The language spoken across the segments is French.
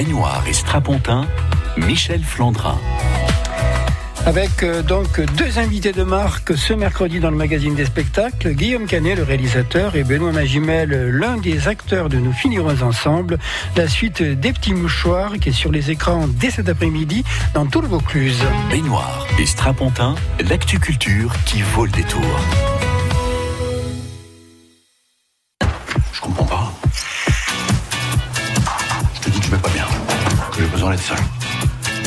baignoire et strapontin, Michel Flandrin. Avec euh, donc deux invités de marque ce mercredi dans le magazine des spectacles, Guillaume Canet, le réalisateur, et Benoît Magimel, l'un des acteurs de Nous finirons ensemble. La suite des petits mouchoirs qui est sur les écrans dès cet après-midi dans tout le Vaucluse. Baignoire et strapontin, l'actu culture qui vaut le détour. Besoin d'être seul.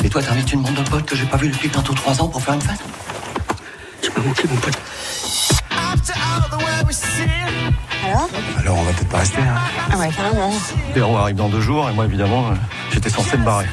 Et toi, t'invites une bande de potes que j'ai pas vu depuis bientôt trois ans pour faire une fête Tu m'as manqué, mon pote. Alors Alors, on va peut-être pas rester, hein. Ah ouais, carrément. Véro arrive dans deux jours, et moi, évidemment, euh, j'étais censé me barrer.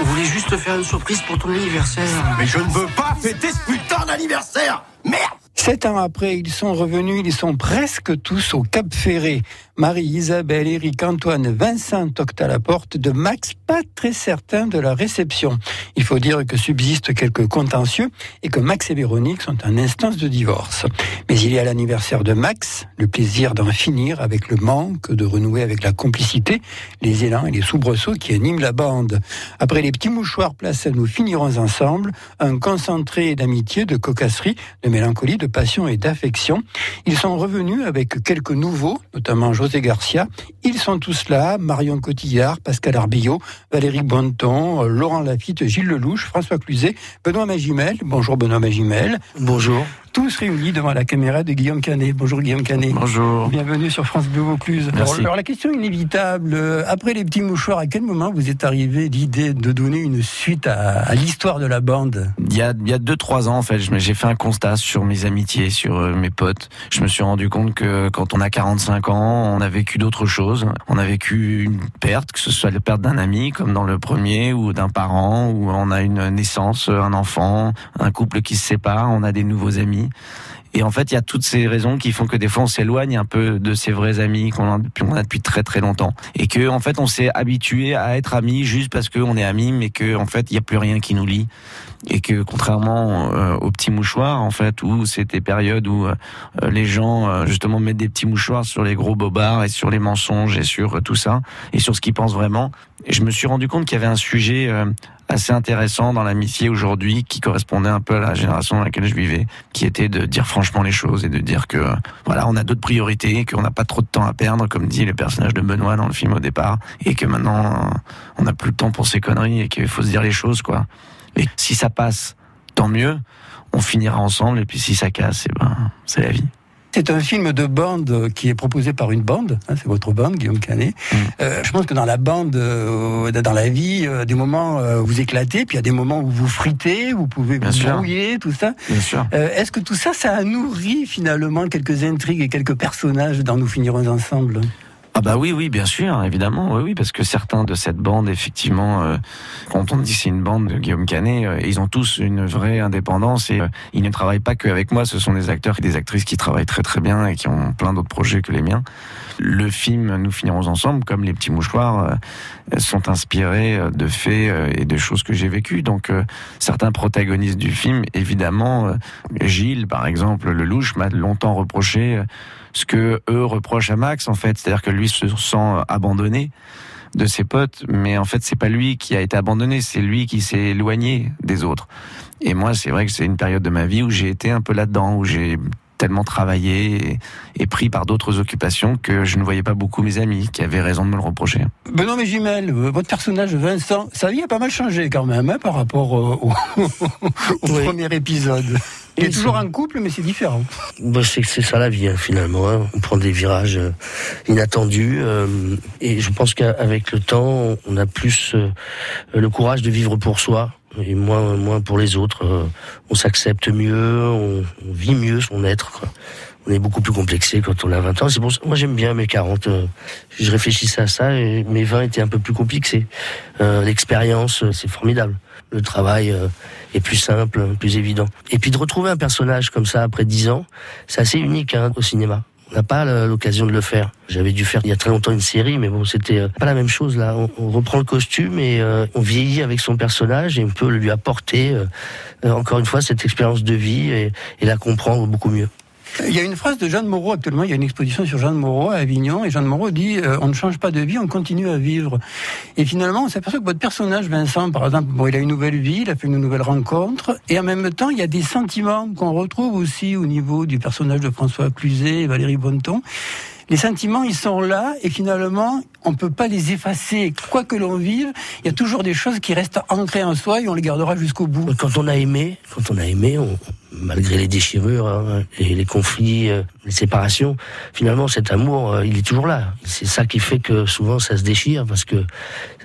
On voulait juste te faire une surprise pour ton anniversaire. Mais je ne veux pas fêter ce putain d'anniversaire Merde Sept ans après, ils sont revenus, ils sont presque tous au Cap Ferré. Marie, Isabelle, Eric, Antoine, Vincent toquent à la porte de Max, pas très certain de la réception. Il faut dire que subsistent quelques contentieux et que Max et Véronique sont en instance de divorce. Mais il y a l'anniversaire de Max, le plaisir d'en finir avec le manque, de renouer avec la complicité, les élans et les soubresauts qui animent la bande. Après les petits mouchoirs, place à nous finirons ensemble, un concentré d'amitié, de cocasserie, de mélancolie, de passion et d'affection. Ils sont revenus avec quelques nouveaux, notamment Garcia. Ils sont tous là, Marion Cotillard, Pascal Arbillot, Valérie Bonneton, Laurent Lafitte, Gilles Lelouch, François Cluzet, Benoît Magimel. Bonjour Benoît Magimel. Bonjour. Tous réunis devant la caméra de Guillaume Canet. Bonjour Guillaume Canet. Bonjour. Bienvenue sur France Bleu Vaucluse. Alors, Merci. alors, la question inévitable, euh, après les petits mouchoirs, à quel moment vous êtes arrivé l'idée de donner une suite à, à l'histoire de la bande? Il y a, il y a deux, trois ans, en fait, j'ai fait un constat sur mes amitiés, sur euh, mes potes. Je me suis rendu compte que quand on a 45 ans, on a vécu d'autres choses. On a vécu une perte, que ce soit la perte d'un ami, comme dans le premier, ou d'un parent, ou on a une naissance, un enfant, un couple qui se sépare, on a des nouveaux amis. États-Unis. Et en fait, il y a toutes ces raisons qui font que des fois on s'éloigne un peu de ses vrais amis qu'on a on a depuis très très longtemps. Et que en fait, on s'est habitué à être amis juste parce qu'on est amis, mais que en fait, il n'y a plus rien qui nous lie. Et que contrairement euh, aux petits mouchoirs, en fait, où c'était périodes où euh, les gens euh, justement mettent des petits mouchoirs sur les gros bobards et sur les mensonges et sur tout ça et sur ce qu'ils pensent vraiment. Je me suis rendu compte qu'il y avait un sujet assez intéressant dans l'amitié aujourd'hui qui correspondait un peu à la génération dans laquelle je vivais, qui était de dire franchement les choses et de dire que voilà, on a d'autres priorités, qu'on n'a pas trop de temps à perdre, comme dit le personnage de Benoît dans le film au départ, et que maintenant on n'a plus le temps pour ces conneries et qu'il faut se dire les choses quoi. Et si ça passe, tant mieux, on finira ensemble, et puis si ça casse, eh ben c'est la vie. C'est un film de bande qui est proposé par une bande, hein, c'est votre bande, Guillaume Canet. Mm. Euh, je pense que dans la bande, euh, dans la vie, euh, des moments euh, vous éclatez, puis il y a des moments où vous fritez, vous pouvez Bien vous sûr. brouiller, tout ça. Bien sûr. Euh, Est-ce que tout ça, ça a nourri finalement quelques intrigues et quelques personnages dans Nous finirons ensemble? Ah bah oui, oui, bien sûr, évidemment, oui, oui, parce que certains de cette bande, effectivement, euh, quand on dit c'est une bande de Guillaume Canet, euh, ils ont tous une vraie indépendance et euh, ils ne travaillent pas qu'avec moi, ce sont des acteurs et des actrices qui travaillent très très bien et qui ont plein d'autres projets que les miens. Le film Nous finirons ensemble, comme les petits mouchoirs, euh, sont inspirés de faits et de choses que j'ai vécues. Donc certains protagonistes du film, évidemment, Gilles, par exemple, le louche, m'a longtemps reproché ce que eux reprochent à Max, en fait, c'est-à-dire que lui se sent abandonné de ses potes, mais en fait c'est pas lui qui a été abandonné, c'est lui qui s'est éloigné des autres. Et moi, c'est vrai que c'est une période de ma vie où j'ai été un peu là-dedans, où j'ai tellement travaillé et, et pris par d'autres occupations que je ne voyais pas beaucoup mes amis qui avaient raison de me le reprocher. Benoît Magimel, euh, votre personnage Vincent, sa vie a pas mal changé quand même hein, par rapport euh, au, au Oui. premier épisode. Il est toujours en couple, mais c'est différent. Bah, c'est ça la vie hein, finalement. hein. On prend des virages euh, inattendus euh, et je pense qu'avec le temps, on a plus euh, le courage de vivre pour soi et moins moins pour les autres. Euh, on s'accepte mieux, on, on vit mieux son être. Quoi. On est beaucoup plus complexé quand on a 20 ans. C'est pour ça, moi j'aime bien mes 40. euh, je réfléchissais à ça et mes 20 étaient un peu plus complexés. Euh, L'expérience, c'est formidable. Le travail est plus simple, plus évident. Et puis de retrouver un personnage comme ça après 10 ans, c'est assez unique hein, au cinéma. N'a pas l'occasion de le faire. J'avais dû faire il y a très longtemps une série, mais bon, c'était euh, pas la même chose là. On, reprend le costume et euh, on vieillit avec son personnage et on peut lui apporter euh, encore une fois cette expérience de vie et la comprendre beaucoup mieux. Il y a une phrase de Jeanne Moreau actuellement, il y a une exposition sur Jeanne Moreau à Avignon, et Jeanne Moreau dit euh, On ne change pas de vie, on continue à vivre. Et finalement, on s'aperçoit que votre personnage, Vincent, par exemple, bon, il a une nouvelle vie, il a fait une nouvelle rencontre, et en même temps, il y a des sentiments qu'on retrouve aussi au niveau du personnage de François Cluzet et Valérie Bonneton les sentiments, ils sont là et finalement, on ne peut pas les effacer. Quoi que l'on vive, il y a toujours des choses qui restent ancrées en soi et on les gardera jusqu'au bout. Quand on a aimé, quand on a aimé, on, malgré les déchirures hein, et les conflits, euh, les séparations, finalement cet amour, euh, il est toujours là. C'est ça qui fait que souvent ça se déchire parce que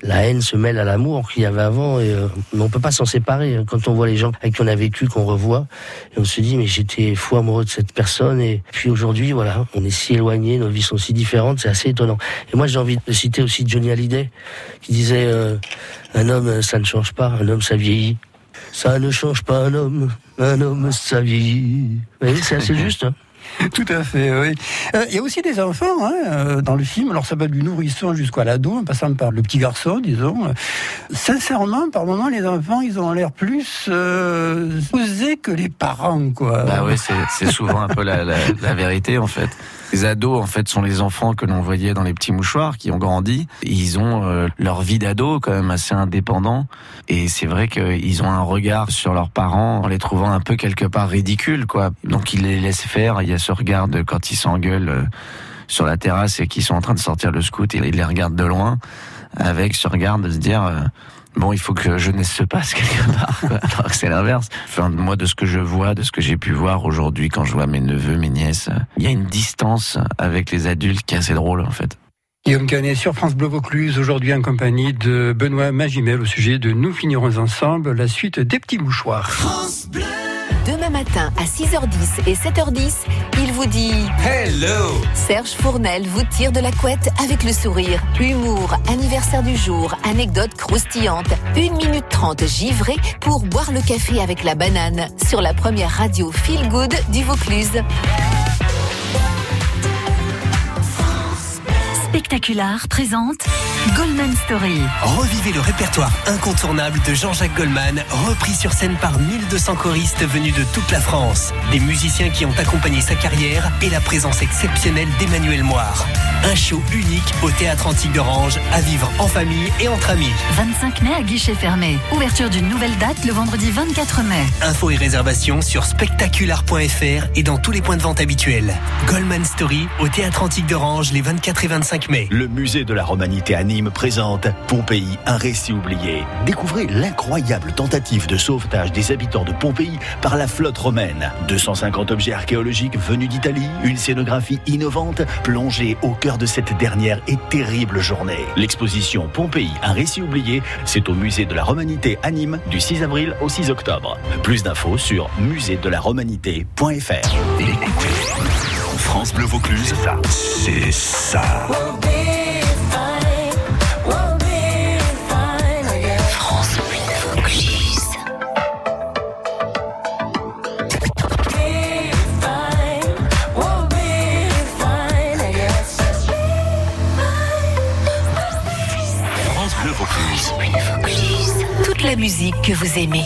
la haine se mêle à l'amour qu'il y avait avant et euh, on peut pas s'en séparer. Hein. Quand on voit les gens avec qui on a vécu, qu'on revoit, et on se dit mais j'étais fou amoureux de cette personne et puis aujourd'hui voilà, on est si éloignés, nos vies sont si différentes, c'est assez étonnant. Et moi j'ai envie de citer aussi Johnny Hallyday qui disait un homme ça ne change pas, un homme ça vieillit. Ça ne change pas un homme, un homme ça vieillit. c'est assez juste. Hein. Tout à fait, oui. Euh, il y a aussi des enfants hein, euh, dans le film. Alors ça va du nourrisson jusqu'à l'ado, en passant par le petit garçon, disons. sincèrement, par moments, les enfants, ils ont l'air plus euh, posés que les parents, quoi. Bah oui, c'est souvent un peu la, la, la vérité, en fait. Les ados, en fait, sont les enfants que l'on voyait dans les petits mouchoirs, qui ont grandi. Ils ont euh, leur vie d'ado quand même assez indépendant. Et c'est vrai qu'ils ont un regard sur leurs parents en les trouvant un peu quelque part ridicules, quoi. Donc ils les laissent faire. Il y a ce regard de quand ils s'engueulent euh, sur la terrasse et qu'ils sont en train de sortir le scout et ils les regardent de loin avec ce regard de se dire euh, bon, il faut que jeunesse se passe quelque part. Alors que c'est l'inverse. Enfin, moi, de ce que je vois, de ce que j'ai pu voir aujourd'hui, quand je vois mes neveux, mes nièces, il y a une distance avec les adultes qui est assez drôle, en fait. Guillaume Canet sur France Bleu Vaucluse, aujourd'hui en compagnie de Benoît Magimel au sujet de Nous finirons ensemble, la suite des petits mouchoirs. France Bleu Demain matin à 6h10 et 7h10, il vous dit Hello Serge Fournel vous tire de la couette avec le sourire. Humour, anniversaire du jour, anecdote croustillante. 1 minute 30 givré pour boire le café avec la banane sur la première radio Feel Good du Vaucluse. Spectacular présente Goldman Story. Revivez le répertoire incontournable de Jean-Jacques Goldman, repris sur scène par 1200 choristes venus de toute la France. Des musiciens qui ont accompagné sa carrière et la présence exceptionnelle d'Emmanuel Moire. Un show unique au Théâtre Antique d'Orange, à vivre en famille et entre amis. 25 mai à guichet fermé. Ouverture d'une nouvelle date le vendredi 24 mai. Infos et réservations sur spectacular.fr et dans tous les points de vente habituels. Goldman Story au Théâtre Antique d'Orange les 24 et 25 mai. Le musée de la Romanité à Nîmes présente Pompéi, un récit oublié. Découvrez l'incroyable tentative de sauvetage des habitants de Pompéi par la flotte romaine. 250 objets archéologiques venus d'Italie, une scénographie innovante plongée au cœur de cette dernière et terrible journée. L'exposition Pompéi, un récit oublié, c'est au musée de la Romanité à Nîmes du 6 avril au 6 octobre. Plus d'infos sur Bleu Vaucluse, c'est ça. France Bleu Vaucluse. France Bleu Vaucluse. Vaucluse. Toute la musique que vous aimez.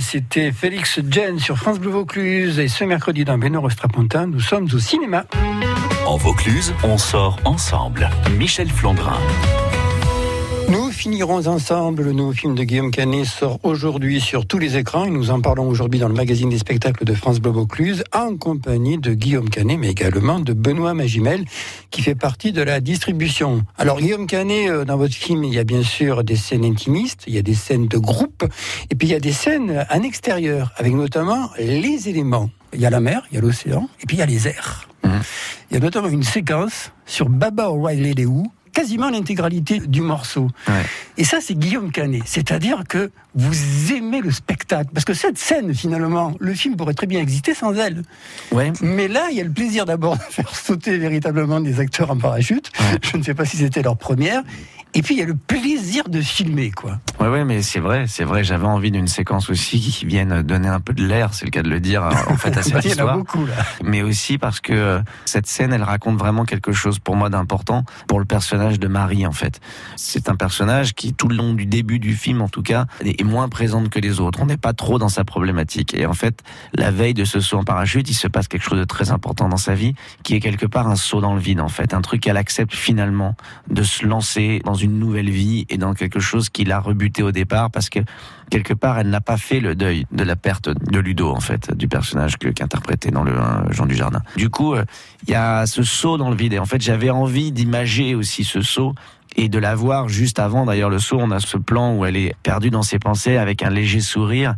C'était Félix Jen sur France Bleu Vaucluse. Et ce mercredi dans Benoît Strapontin, nous sommes au cinéma. En Vaucluse, on sort ensemble. Michel Flandrin. Nous finirons ensemble. Le nouveau film de Guillaume Canet sort aujourd'hui sur tous les écrans et nous en parlons aujourd'hui dans le magazine des spectacles de France Bleu Vaucluse en compagnie de Guillaume Canet mais également de Benoît Magimel qui fait partie de la distribution. Alors Guillaume Canet, euh, dans votre film, il y a bien sûr des scènes intimistes, il y a des scènes de groupe et puis il y a des scènes en extérieur avec notamment les éléments. Il y a la mer, il y a l'océan et puis il y a les airs. Il y a notamment une séquence sur Baba O'Reilly Les Who, quasiment l'intégralité du morceau. Et ça, c'est Guillaume Canet. C'est-à-dire que vous aimez le spectacle. Parce que cette scène, finalement, le film pourrait très bien exister sans elle. Ouais. Mais là, il y a le plaisir d'abord de faire sauter véritablement des acteurs en parachute. Je ne sais pas si c'était leur première. Et puis, il y a le plaisir de filmer, quoi. Ouais, ouais, mais c'est vrai, c'est vrai. J'avais envie d'une séquence aussi qui vienne donner un peu de l'air, c'est le cas de le dire, en fait, à cette Bah, il y en a beaucoup, là. Mais aussi parce que euh, cette scène, elle raconte vraiment quelque chose pour moi d'important pour le personnage de Marie, en fait. C'est un personnage qui, tout le long du début du film, en tout cas, est moins présente que les autres. On n'est pas trop dans sa problématique. Et en fait, la veille de ce saut en parachute, il se passe quelque chose de très important dans sa vie, qui est quelque part un saut dans le vide, en fait. Un truc qu'elle accepte finalement de se lancer dans une nouvelle vie et dans quelque chose qui l'a rebuté au départ parce que quelque part elle n'a pas fait le deuil de la perte de Ludo en fait du personnage qu'interprétait dans le euh, Jean du Jardin. Du coup, euh, il y a ce saut dans le vide et en fait j'avais envie d'imager aussi ce saut et de la voir juste avant d'ailleurs le saut on a ce plan où elle est perdue dans ses pensées avec un léger sourire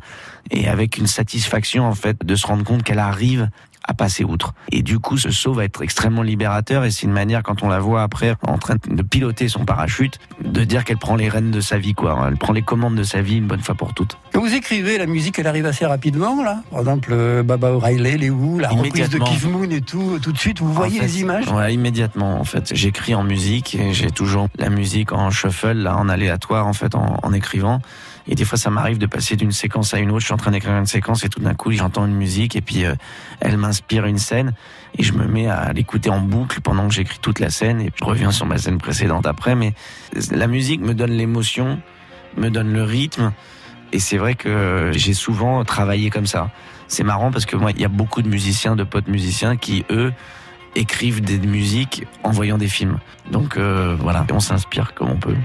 et avec une satisfaction en fait de se rendre compte qu'elle arrive à passer outre. Et du coup, ce saut va être extrêmement libérateur et c'est une manière, quand on la voit après en train de piloter son parachute, de dire qu'elle prend les rênes de sa vie, quoi. Elle prend les commandes de sa vie une bonne fois pour toutes. Quand vous écrivez, la musique, elle arrive assez rapidement, là. Par exemple, euh, Baba O'Reilly, les Who, la reprise de. Keith Moon et tout. Tout de suite, vous En voyez fait, les images? Ouais, immédiatement, en fait. J'écris en musique et j'ai toujours la musique en shuffle, là, en aléatoire, en fait, en, en écrivant. Et des fois, ça m'arrive de passer d'une séquence à une autre. Je suis en train d'écrire une séquence et tout d'un coup, j'entends une musique et puis euh, elle m'inspire une scène et je me mets à l'écouter en boucle pendant que j'écris toute la scène et je reviens sur ma scène précédente après. Mais la musique me donne l'émotion, me donne le rythme et c'est vrai que j'ai souvent travaillé comme ça. C'est marrant parce que moi, il y a beaucoup de musiciens, de potes musiciens qui, eux, écrivent des musiques en voyant des films. Donc euh, voilà, on s'inspire comme on peut.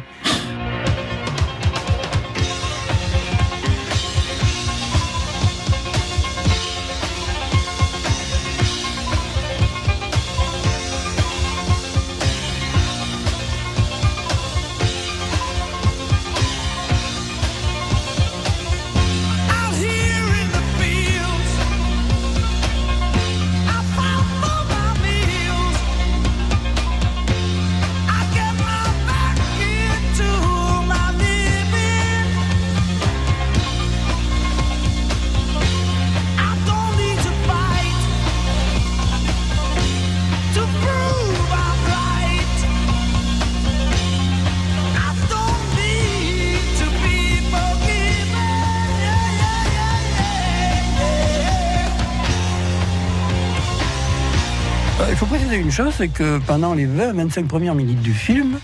Il faut préciser une chose, c'est que pendant les 20-25 premières minutes du film,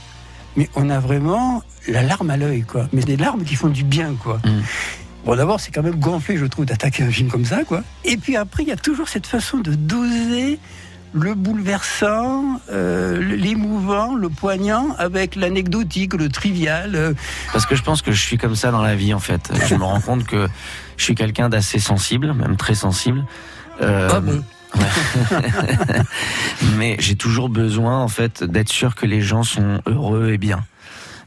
mais on a vraiment la larme à l'œil, quoi. Mais des larmes qui font du bien, quoi. Bon, d'abord, c'est quand même gonflé, je trouve, d'attaquer un film comme ça, quoi. Et puis après, il y a toujours cette façon de doser le bouleversant, euh, l'émouvant, le poignant, avec l'anecdotique, le trivial. euh. Parce que je pense que je suis comme ça dans la vie en fait. Je me rends compte que je suis quelqu'un d'assez sensible, même très sensible. Euh, Ah bon? Mais j'ai toujours besoin en fait d'être sûr que les gens sont heureux et bien.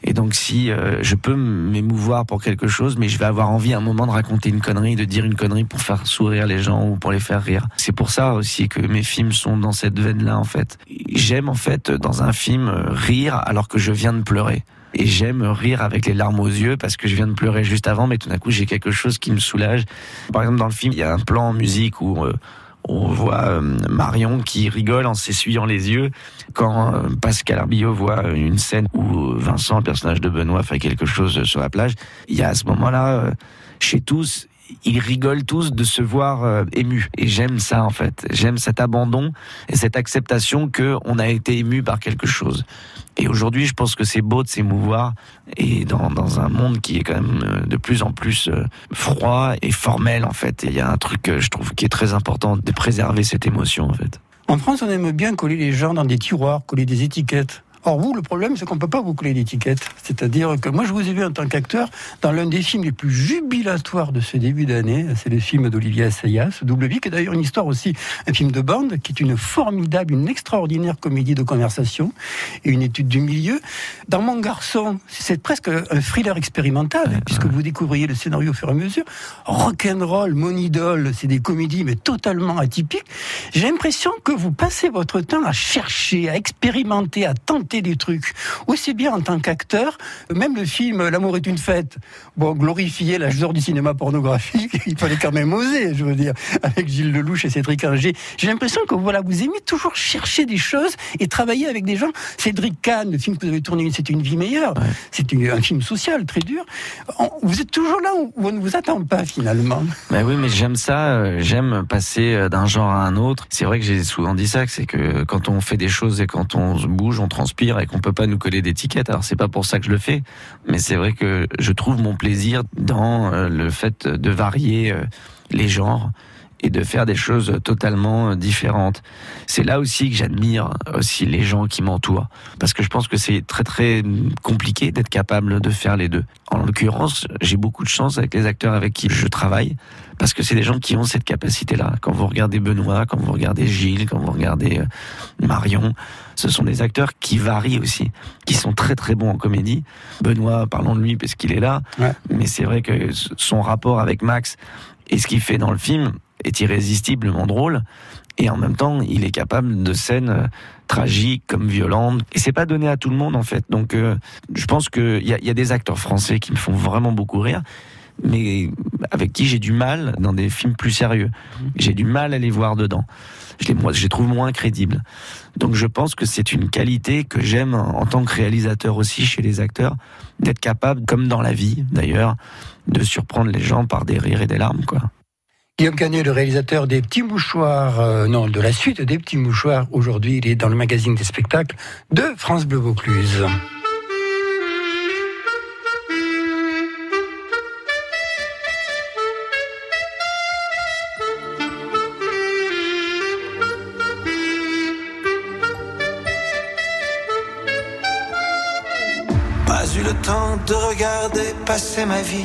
Et donc si euh, je peux m'émouvoir pour quelque chose, mais je vais avoir envie à un moment de raconter une connerie, de dire une connerie pour faire sourire les gens ou pour les faire rire. C'est pour ça aussi que mes films sont dans cette veine-là en fait. J'aime en fait dans un film euh, rire alors que je viens de pleurer. Et j'aime rire avec les larmes aux yeux parce que je viens de pleurer juste avant, mais tout d'un coup j'ai quelque chose qui me soulage. Par exemple dans le film, il y a un plan en musique où euh, on voit euh, Marion qui rigole en s'essuyant les yeux quand euh, Pascal Arbillot voit une scène où Vincent, le personnage de Benoît, fait quelque chose sur la plage. Il y a à ce moment-là, euh, chez tous, ils rigolent tous de se voir euh, émus. Et j'aime ça en fait. J'aime cet abandon et cette acceptation que on a été ému par quelque chose. Et aujourd'hui, je pense que c'est beau de s'émouvoir et dans, un monde qui est quand même euh, de plus en plus euh, froid et formel en fait. Et il y a un truc, je trouve, qui est très important de préserver cette émotion en fait. En France, on aime bien coller les gens dans des tiroirs, coller des étiquettes. Or, vous, le problème, c'est qu'on ne peut pas vous coller d'étiquette. C'est-à-dire que moi, je vous ai vu en tant qu'acteur dans l'un des films les plus jubilatoires de ce début d'année. C'est le film d'Olivier Assayas, Double Vie, qui est d'ailleurs une histoire aussi, un film de bande, qui est une formidable, une extraordinaire comédie de conversation et une étude du milieu. Dans Mon Garçon, c'est presque un thriller expérimental, puisque vous découvriez le scénario au fur et à mesure. Rock'n'roll, Mon Idole, c'est des comédies, mais totalement atypiques. J'ai l'impression que vous passez votre temps à chercher, à expérimenter, à tenter des trucs. Aussi bien en tant qu'acteur, même le film L'amour est une fête, bon, glorifier l'âge d'or du cinéma pornographique, il fallait quand même oser, je veux dire, avec Gilles Lelouch et Cédric Inger. J'ai l'impression que voilà, vous aimez toujours chercher des choses et travailler avec des gens. Cédric Kahn, le film que vous avez tourné, c'était une vie meilleure. C'est une- un film social très dur. On- vous êtes toujours là où on ne vous attend pas finalement. Bah oui, mais j'aime ça. euh, J'aime passer euh, d'un genre à un autre. C'est vrai que j'ai souvent dit ça, c'est que quand on fait des choses et quand on bouge, on transpire et qu'on peut pas nous coller d'étiquette. Alors c'est pas pour ça que je le fais, mais c'est vrai que je trouve mon plaisir dans euh, le fait de varier euh, les genres et de faire des choses totalement euh, différentes. C'est là aussi que j'admire aussi les gens qui m'entourent parce que je pense que c'est très très compliqué d'être capable de faire les deux. En l'occurrence, j'ai beaucoup de chance avec les acteurs avec qui je travaille parce que c'est des gens qui ont cette capacité-là. Quand vous regardez Benoît, quand vous regardez Gilles, quand vous regardez euh, Marion, ce sont des acteurs qui varient aussi, qui sont très très bons en comédie. Benoît, parlons de lui parce qu'il est là, mais c'est vrai que son rapport avec Max et ce qu'il fait dans le film est irrésistiblement drôle. Et en même temps, il est capable de scènes euh, tragiques comme violentes. Et c'est pas donné à tout le monde en fait. Donc, euh, je pense qu'il y a, des acteurs français qui me font vraiment beaucoup rire, mais avec qui j'ai du mal dans des films plus sérieux. J'ai du mal à les voir dedans. Je les, moi, je les trouve moins crédibles. Donc, je pense que c'est une qualité que j'aime en tant que réalisateur aussi chez les acteurs, d'être capable, comme dans la vie d'ailleurs, de surprendre les gens par des rires et des larmes, quoi. Guillaume Canet, le réalisateur des Petits Mouchoirs, euh, non, de la suite des Petits Mouchoirs, aujourd'hui, il est dans le magazine des spectacles de France Bleu Vaucluse. Pas eu le temps de regarder passer ma vie,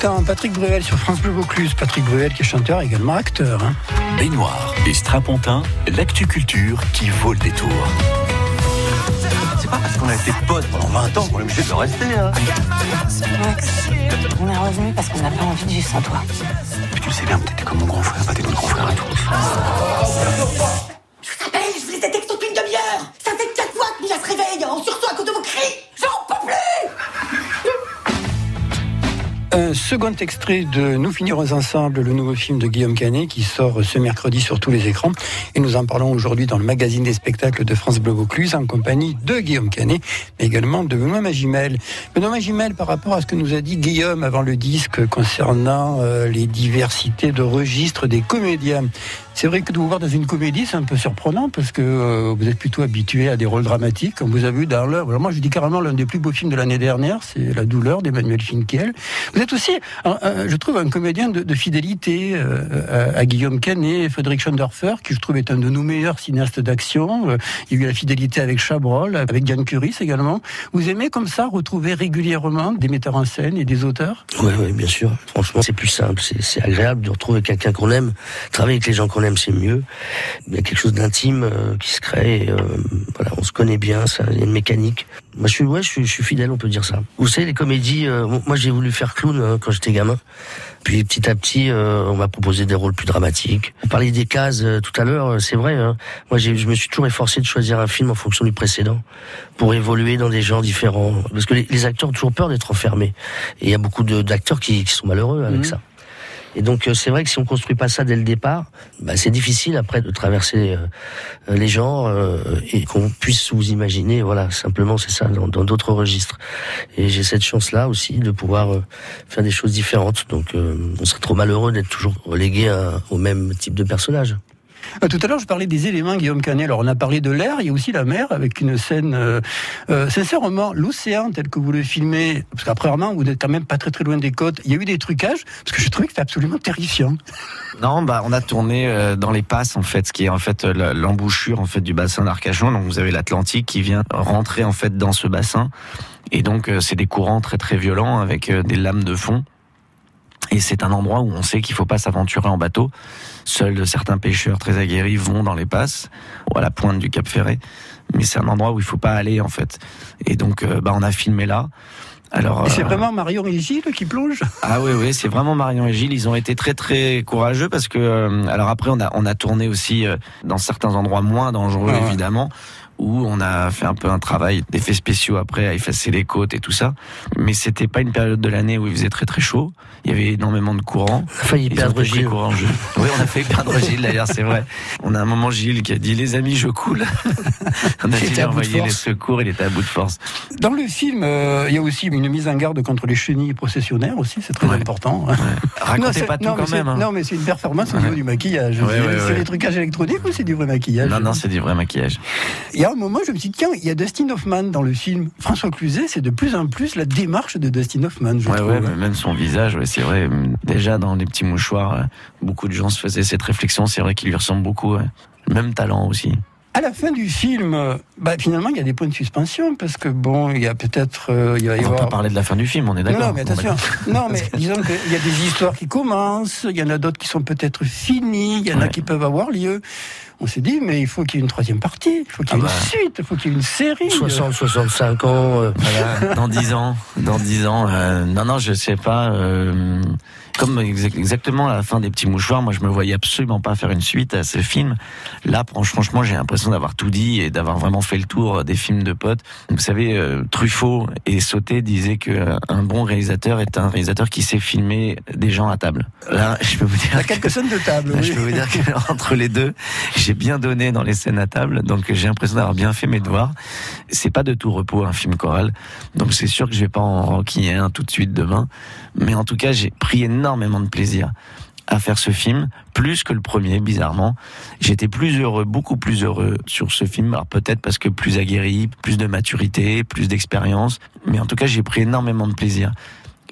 Temps. Patrick Bruel sur France Bleu Vaucluse. Patrick Bruel qui est chanteur, également acteur. hein. Baignoire et Strapontin, l'actu culture qui vaut le détour. C'est pas parce qu'on a été potes pendant 20 ans qu'on est obligé de le rester. Hein. Max, on est revenu parce qu'on n'a pas envie de vivre sans toi. Puis tu le sais bien, t'étais comme mon grand frère, pas t'es notre grand frère à tous. Je vous appelle, je vous des textos depuis une demi-heure. Ça fait quatre fois que Mia se réveille en sursaut à cause de vos cris. Un second extrait de Nous finirons ensemble, le nouveau film de Guillaume Canet qui sort ce mercredi sur tous les écrans. Et nous en parlons aujourd'hui dans le magazine des spectacles de France Bleu Vaucluse en compagnie de Guillaume Canet, mais également de Benoît Magimel. Benoît Magimel, par rapport à ce que nous a dit Guillaume avant le disque concernant euh, les diversités de registres des comédiens. C'est vrai que de vous voir dans une comédie, c'est un peu surprenant parce que euh, vous êtes plutôt habitué à des rôles dramatiques. On vous a vu dans l'heure. Moi, je dis carrément l'un des plus beaux films de l'année dernière, c'est La douleur d'Emmanuel Finkiel. Vous êtes aussi, un- un- je trouve, un comédien de, fidélité euh, à, Guillaume Canet, Frédéric Schonderfer, qui je trouve est un de nos meilleurs cinéastes d'action. Euh, Il y a eu la fidélité avec Chabrol, avec Diane Curis également. Vous aimez comme ça retrouver régulièrement des metteurs en scène et des auteurs? Oui, oui, bien sûr. Franchement, c'est plus simple, c'est agréable de retrouver quelqu'un qu'on aime. Travailler avec les gens qu'on aime, c'est mieux. Il y a quelque chose d'intime euh, qui se crée. euh, voilà, on se connaît bien, ça, il y a une mécanique. Moi, je suis, ouais, je suis, fidèle, on peut dire ça. Vous savez, les comédies, euh, moi, j'ai voulu faire clown hein, quand j'étais gamin. Puis petit à petit, euh, on m'a proposé des rôles plus dramatiques. Vous parliez des cases euh, tout à l'heure, euh, c'est vrai. Hein. Moi, je me suis toujours efforcé de choisir un film en fonction du précédent pour évoluer dans des genres différents. Parce que les, les acteurs ont toujours peur d'être enfermés. Et il y a beaucoup d'acteurs qui, qui sont malheureux avec Mhm. ça. Et donc euh, c'est vrai que si on construit pas ça dès le départ, bah, c'est difficile après de traverser euh, euh, les genres et qu'on puisse vous imaginer. Voilà, simplement c'est ça dans d'autres registres. Et j'ai cette chance-là aussi de pouvoir faire des choses différentes. Donc on serait trop malheureux d'être toujours relégué à- au même type de personnage. Euh, Tout à l'heure, je parlais des éléments, Guillaume Canet. Alors, on a parlé de l'air, il y a aussi la mer, avec une scène. Euh, euh, sincèrement, l'océan tel que vous le filmez, parce qu'après, vous n'êtes quand même pas très très loin des côtes. Il y a eu des trucages, parce que je trouvais que c'était absolument terrifiant. Non, bah on a tourné dans les passes en fait, ce qui est en fait l'embouchure en fait du bassin d'Arcachon. Donc vous avez l'Atlantique qui vient rentrer en fait dans ce bassin, et donc c'est des courants très très violents avec des lames de fond. Et c'est un endroit où on sait qu'il faut pas s'aventurer en bateau. Seuls certains pêcheurs très aguerris vont dans les passes, ou à la pointe du Cap Ferré. Mais c'est un endroit où il faut pas aller en fait. Et donc, euh, bah, on a filmé là. Alors, Et c'est euh, vraiment Marion et Gilles qui plongent? Ah oui, oui, c'est vraiment Marion et Gilles. Ils ont été très, très courageux parce que, euh, alors après, on a, on a tourné aussi euh, dans certains endroits moins dangereux, Ah ouais. évidemment, où on a fait un peu un travail d'effets spéciaux après à effacer les côtes et tout ça. Mais c'était pas une période de l'année où il faisait très, très chaud. Il y avait énormément de courant. On a failli perdre Gilles. courageux. Oui, on a fait perdre Gilles d'ailleurs, c'est vrai. On a un moment Gilles qui a dit les amis, je coule. on a dû envoyer les secours, il était à bout de force. Dans le film, euh, il y a aussi une mise en garde contre les chenilles processionnaires aussi, c'est très Ouais. important. Racontez pas tout non, quand même. hein. Non, mais c'est une performance au niveau du maquillage. C'est des trucages électroniques ou c'est du vrai maquillage? Non, non, c'est du vrai maquillage. Il y a un moment, je me suis dit, tiens, il y a Dustin Hoffman dans le film. François Cluzet, c'est de plus en plus la démarche de Dustin Hoffman, je Ouais, trouve. ouais, mais même son visage, ouais, c'est vrai. Déjà dans les petits mouchoirs, euh, beaucoup de gens se faisaient cette réflexion. C'est vrai qu'il lui ressemble beaucoup. Même talent aussi. À la fin du film, bah, finalement, il y a des points de suspension parce que bon, il y a peut-être, euh, il va y On va avoir. pas parler de la fin du film, on est d'accord. non, mais attention. Non, mais disons qu'il y a des histoires qui commencent, il y en a d'autres qui sont peut-être finies, il y en a qui peuvent avoir lieu. On s'est dit, mais il faut qu'il y ait une troisième partie, il faut qu'il y ait Ah bah. une suite, il faut qu'il y ait une série. 60, 65 ans. euh, Voilà, dans 10 ans, dans 10 ans. euh, non, non, je sais pas. Euh, comme exa- exactement à la fin des petits mouchoirs, moi je me voyais absolument pas faire une suite à ce film. Là, fran- franchement, j'ai l'impression d'avoir tout dit et d'avoir vraiment fait le tour des films de potes. Vous savez, euh, Truffaut et Sauté disaient que euh, un bon réalisateur est un réalisateur qui sait filmer des gens à table. Là, je peux vous dire. Que- quelques scènes de table. Là, oui. je peux vous dire qu'entre les deux, j'ai bien donné dans les scènes à table, donc j'ai l'impression d'avoir bien fait mes devoirs. C'est pas de tout repos un film choral, donc c'est sûr que je vais pas en renquiller un tout de suite demain, mais en tout cas j'ai pris énormément de plaisir à faire ce film, plus que le premier, bizarrement. J'étais plus heureux, beaucoup plus heureux sur ce film, alors peut-être parce que plus aguerri, plus de maturité, plus d'expérience, mais en tout cas j'ai pris énormément de plaisir.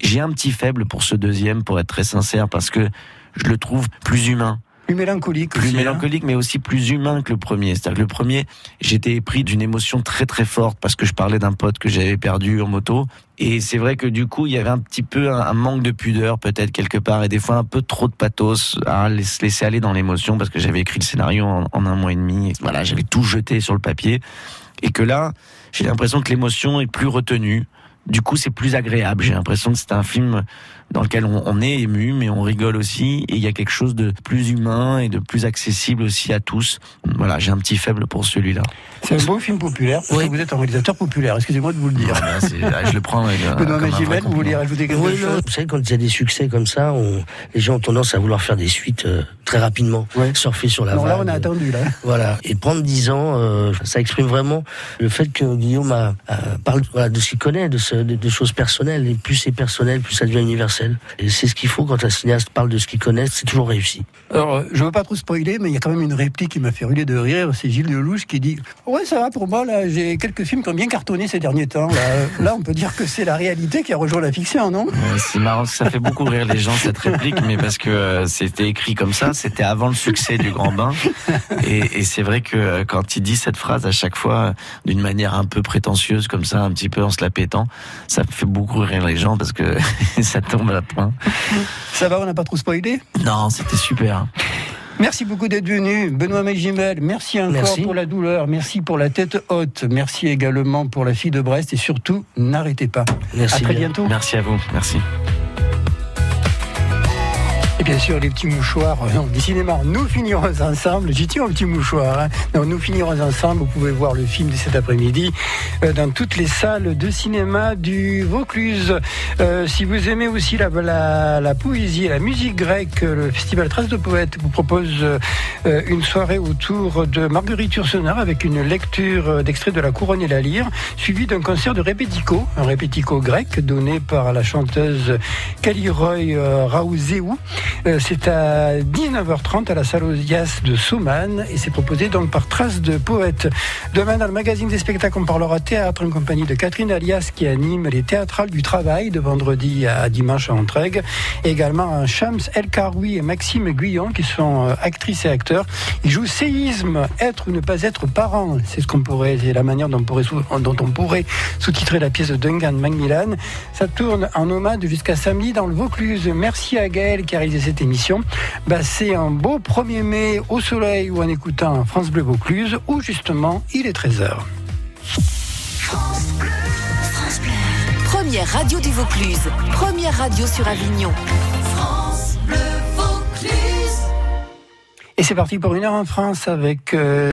J'ai un petit faible pour ce deuxième, pour être très sincère, parce que je le trouve plus humain Plus mélancolique. plus aussi, hein. mélancolique, mais aussi plus humain que le premier. C'est-à-dire que le premier, j'étais pris d'une émotion très très forte parce que je parlais d'un pote que j'avais perdu en moto. Et c'est vrai que du coup, il y avait un petit peu un, un manque de pudeur peut-être quelque part et des fois un peu trop de pathos à se laisser aller dans l'émotion parce que j'avais écrit le scénario en, en un mois et demi. Et voilà, j'avais tout jeté sur le papier. Et que là, j'ai l'impression que l'émotion est plus retenue. Du coup, c'est plus agréable. J'ai l'impression que c'est un film dans lequel on, on est ému, mais on rigole aussi. Et il y a quelque chose de plus humain et de plus accessible aussi à tous. Voilà, j'ai un petit faible pour celui-là. C'est un beau film populaire, parce que vous êtes un réalisateur populaire, excusez-moi de vous le dire. Voilà, c'est- ah, je le prends avec, euh, un vrai Magimel, vous voulez compliment. rajouter quelque Oui, chose non, vous savez, quand il y a des succès comme ça, on- les gens ont tendance à vouloir faire des suites euh, très rapidement, surfer sur la Non, là, vague. on a attendu, là. Voilà. Et prendre 10 ans, euh, ça exprime vraiment le fait que Guillaume a, a- parle voilà, de ce qu'il connaît, de, ce- de, de choses personnelles. Et plus c'est personnel, plus ça devient universel. Et c'est ce qu'il faut quand un cinéaste parle de ce qu'il connaît, c'est toujours réussi. Alors, euh, je veux pas trop spoiler, mais il y a quand même une réplique qui m'a fait ruler de rire. C'est Gilles Lelouch qui dit Ouais, ça va pour moi, là, j'ai quelques films qui ont bien cartonné ces derniers temps. Là, Euh, là on peut dire que c'est la réalité qui a rejoint la fiction, non? Ouais, C'est marrant, ça fait beaucoup rire les gens cette réplique, mais parce que euh, c'était écrit comme ça, c'était avant le succès du Grand Bain, et, et c'est vrai que euh, quand il dit cette phrase à chaque fois euh, d'une manière un peu prétentieuse comme ça, un petit peu en se la pétant, ça fait beaucoup rire les gens parce que ça tombe à point. Ça va, on n'a pas trop spoilé Non, c'était super. Merci beaucoup d'être venu, Benoît Magimel. Merci encore Merci. pour la douleur, merci pour la tête haute, merci également pour la fille de Brest et surtout, n'arrêtez pas. Merci à très bien. bientôt. Merci à vous, merci. Bien sûr, les petits mouchoirs euh, du cinéma, nous finirons ensemble. J'y tiens au petit mouchoir. hein. Non, nous finirons ensemble. Vous pouvez voir le film de cet après-midi euh, dans toutes les salles de cinéma du Vaucluse. Euh, si vous aimez aussi la, poésie et la musique grecque, le festival Traces de Poètes vous propose une soirée autour de Marguerite Yourcenar avec une lecture d'extrait de La Couronne et la Lyre, suivi d'un concert de répético, un répético grec donné par la chanteuse Kaliroy Raouzéou. Euh, C'est à 19h30 à la salle Osias de Souman et c'est proposé donc par Traces de Poètes. Demain, dans le magazine des spectacles, on parlera théâtre en compagnie de Catherine Alias qui anime les théâtrales du travail de vendredi à dimanche à Entraigue. Et également un Shams El Karoui et Maxime Guyon qui sont euh, actrices et acteurs. Ils jouent séisme, être ou ne pas être parent. C'est ce qu'on pourrait, c'est la manière dont on pourrait, sous-titrer la pièce de Duncan Macmillan. Ça tourne en nomade jusqu'à samedi dans le Vaucluse. Merci à Gaël qui a réalisé cette émission. Bah, c'est un beau 1er mai au soleil ou en écoutant France Bleu Vaucluse où justement il est 13h. France Bleu. première radio du Vaucluse, première radio sur Avignon. Et c'est parti pour une heure en France avec... euh,